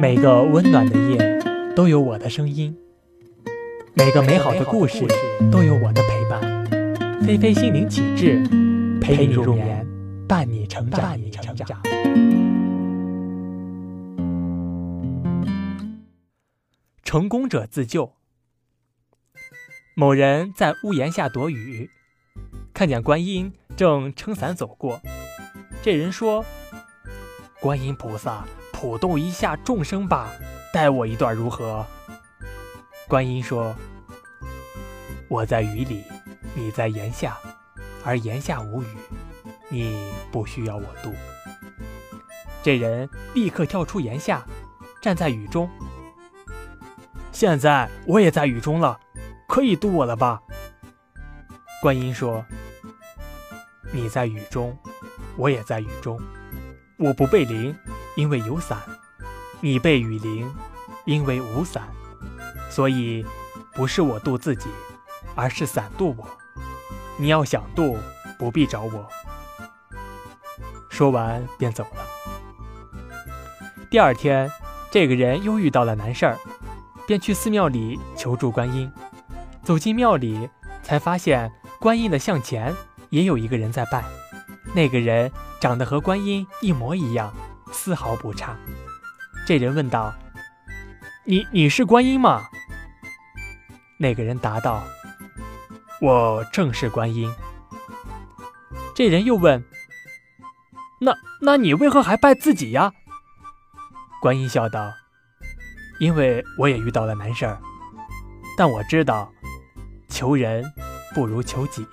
每个温暖的夜都有我的声音，每个美好的故事都有我的陪伴。菲菲心灵启智，陪你入眠，伴你成长。伴你成长。成功者自救。某人在屋檐下躲雨，看见观音正撑伞走过。这人说：“观音菩萨。”普渡一下众生吧，带我一段如何？观音说：“我在雨里，你在檐下，而檐下无雨，你不需要我渡。”这人立刻跳出檐下，站在雨中。现在我也在雨中了，可以渡我了吧？观音说：“你在雨中，我也在雨中，我不被淋。”因为有伞，你被雨淋；因为无伞，所以不是我渡自己，而是伞渡我。你要想渡，不必找我。说完便走了。第二天，这个人又遇到了难事儿，便去寺庙里求助观音。走进庙里，才发现观音的像前也有一个人在拜，那个人长得和观音一模一样。丝毫不差。这人问道：“你你是观音吗？”那个人答道：“我正是观音。”这人又问：“那那你为何还拜自己呀？”观音笑道：“因为我也遇到了难事儿，但我知道，求人不如求己。”